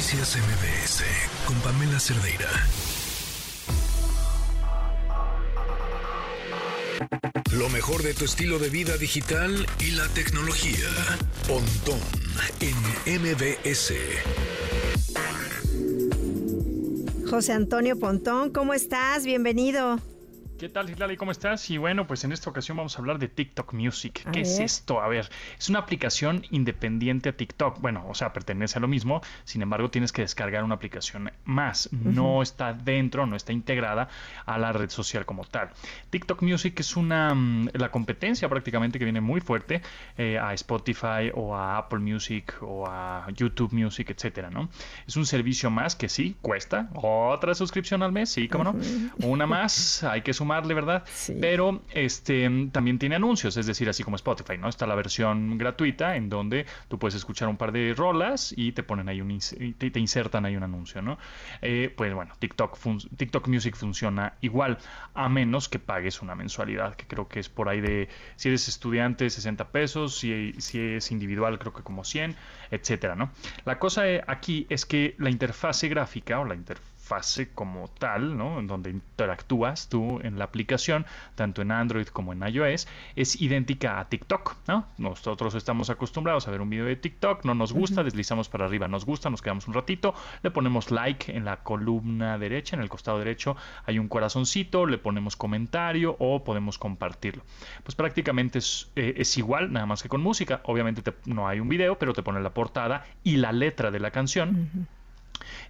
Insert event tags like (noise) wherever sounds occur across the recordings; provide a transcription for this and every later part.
Noticias MBS con Pamela Cerdeira. Lo mejor de tu estilo de vida digital y la tecnología. Pontón en MBS. José Antonio Pontón, ¿cómo estás? Bienvenido. ¿Qué tal, Hilary? ¿Cómo estás? Y bueno, pues en esta ocasión vamos a hablar de TikTok Music. ¿Qué es esto? A ver, es una aplicación independiente a TikTok. Bueno, o sea, pertenece a lo mismo, sin embargo, tienes que descargar una aplicación más. No está dentro, no está integrada a la red social como tal. TikTok Music es una mm, la competencia prácticamente que viene muy fuerte eh, a Spotify o a Apple Music o a YouTube Music, etcétera, ¿no? Es un servicio más que sí cuesta otra suscripción al mes, sí, cómo no. Una (laughs) más, hay que sumar ¿verdad? Pero este también tiene anuncios, es decir, así como Spotify, ¿no? Está la versión gratuita en donde tú puedes escuchar un par de rolas y te ponen ahí un te, te insertan ahí un anuncio, ¿no? Eh, pues bueno, TikTok, TikTok Music funciona igual, a menos que pagues una mensualidad, que creo que es por ahí de, si eres estudiante, 60 pesos, si, si es individual, creo que como 100, etcétera, ¿no? La cosa eh, aquí es que la interfase gráfica o la interfase fase como tal, ¿no? En donde interactúas tú en la aplicación, tanto en Android como en iOS, es idéntica a TikTok, ¿no? Nosotros estamos acostumbrados a ver un video de TikTok, no nos gusta, deslizamos para arriba, nos gusta, nos quedamos un ratito, le ponemos like en la columna derecha, en el costado derecho hay un corazoncito, le ponemos comentario o podemos compartirlo. Pues prácticamente es, eh, igual, nada más que con música. Obviamente no hay un video, pero te pone la portada y la letra de la canción.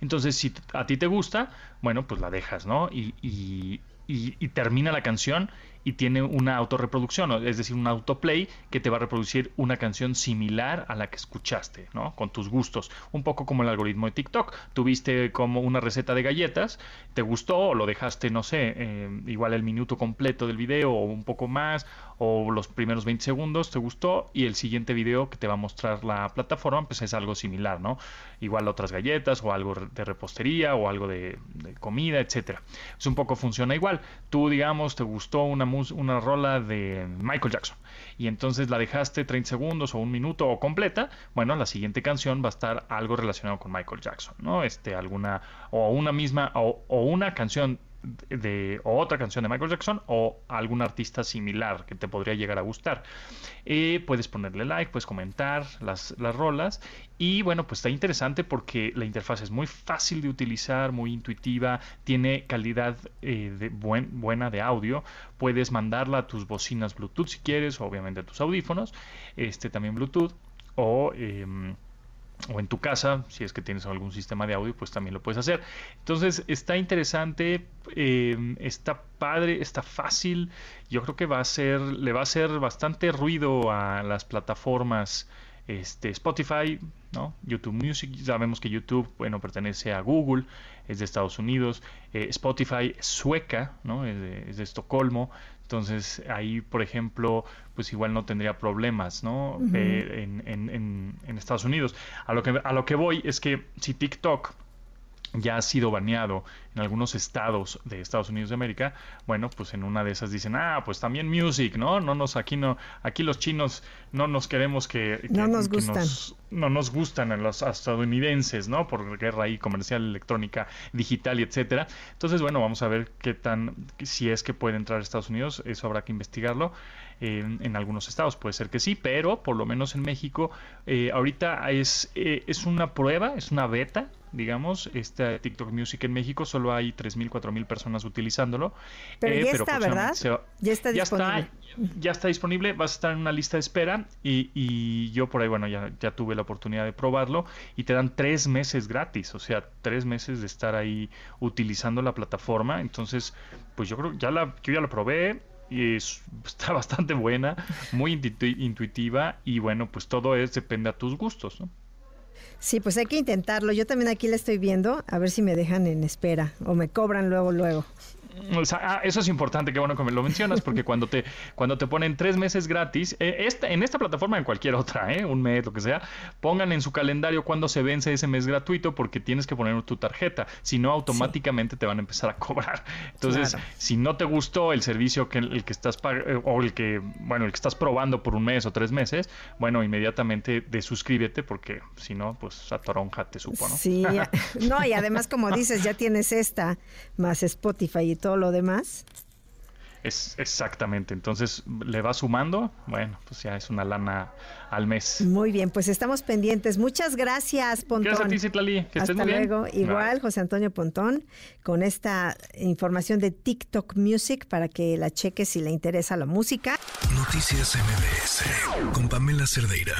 Entonces, si a ti te gusta, bueno, pues la dejas, ¿no? Y, y, y, termina la canción y tiene una autorreproducción, es decir, un autoplay que te va a reproducir una canción similar a la que escuchaste, ¿no? Con tus gustos, un poco como el algoritmo de TikTok. Tuviste como una receta de galletas, te gustó o lo dejaste, no sé, eh, igual el minuto completo del video o un poco más, o los primeros 20 segundos te gustó y el siguiente video que te va a mostrar la plataforma, pues es algo similar, ¿no? Igual otras galletas o algo de repostería o algo de, comida, etcétera. Es un poco funciona igual. Tú, digamos, te gustó una una rola de Michael Jackson y entonces la dejaste 30 segundos o un minuto o completa, bueno, la siguiente canción va a estar algo relacionado con Michael Jackson, ¿no? Este, alguna, o una misma, o, o una canción de o otra canción de Michael Jackson o algún artista similar que te podría llegar a gustar. Eh, puedes ponerle like, puedes comentar las, las rolas y bueno, pues está interesante porque la interfaz es muy fácil de utilizar, muy intuitiva, tiene calidad eh, de buen, buena de audio, puedes mandarla a tus bocinas Bluetooth si quieres, obviamente a tus audífonos, este también Bluetooth o... Em, o en tu casa, si es que tienes algún sistema de audio, pues también lo puedes hacer. Entonces está interesante, em, está padre, está fácil. Yo creo que va a ser, le va a hacer bastante ruido a las plataformas. Este, Spotify, ¿no? YouTube Music, sabemos que YouTube, bueno, pertenece a Google, es de Estados Unidos, eh, Spotify sueca, ¿no? es de Estocolmo, entonces ahí, por ejemplo, pues igual no tendría problemas, ¿no? Eh, en, en, en, Estados Unidos. A lo, que, a lo que voy es que si TikTok ya ha sido baneado en algunos estados de Estados Unidos de América, bueno, pues en una de esas dicen, ah, pues también music, ¿no? No nos, aquí no, aquí los chinos no nos queremos que, no nos gustan. No nos gustan a los estadounidenses, ¿no? Por guerra ahí comercial, electrónica, digital y etcétera. Entonces, bueno, vamos a ver qué tan, si es que puede entrar a Estados Unidos, eso habrá que investigarlo. en algunos estados puede ser que sí, pero por lo menos en México, eh, ahorita es, eh, es una prueba, es una beta, digamos, este TikTok Music en México solo hay 3.000, 4.000 personas utilizándolo. Pero ya eh, está, ¿verdad? ya está disponible. Ya está, disponible, vas a estar en una lista de espera y, yo por ahí, bueno, ya, ya tuve la oportunidad de probarlo y te dan tres meses gratis, o sea, tres meses de estar ahí utilizando la plataforma. Entonces, pues yo creo, ya la, yo ya lo probé, y (laughs) está bastante buena, muy intuitiva y bueno, pues todo es depende a tus gustos, ¿no? Sí, pues hay que intentarlo. Yo también aquí la estoy viendo, a ver si me dejan en espera o me cobran luego, luego. Ah, eso es importante, que bueno que me lo mencionas, porque cuando te, (laughs) cuando te ponen tres meses gratis, eh, en esta plataforma, en cualquier otra, eh, un mes, lo que sea, pongan en su calendario cuando se vence ese mes gratuito, porque tienes que poner tu tarjeta, si no, automáticamente te van a empezar a cobrar. Entonces, si no te gustó el servicio que el que estás eh, o el que, bueno, el que estás probando por un mes o tres meses, bueno, inmediatamente desuscríbete, porque si no, pues a toronja te supo, ¿no? Sí, (laughs) no, y además, como dices, ya tienes esta, más Spotify y todo lo demás. Es exactamente. Entonces le va sumando. Bueno, pues ya es una lana al mes. Muy bien, pues estamos pendientes. Muchas gracias, Pontón. Gracias a ti, Citlali. Que Hasta luego. Igual, José Antonio Pontón, con esta información de TikTok Music para que la cheques si le interesa la música. Noticias MBS con Pamela Cerdeira.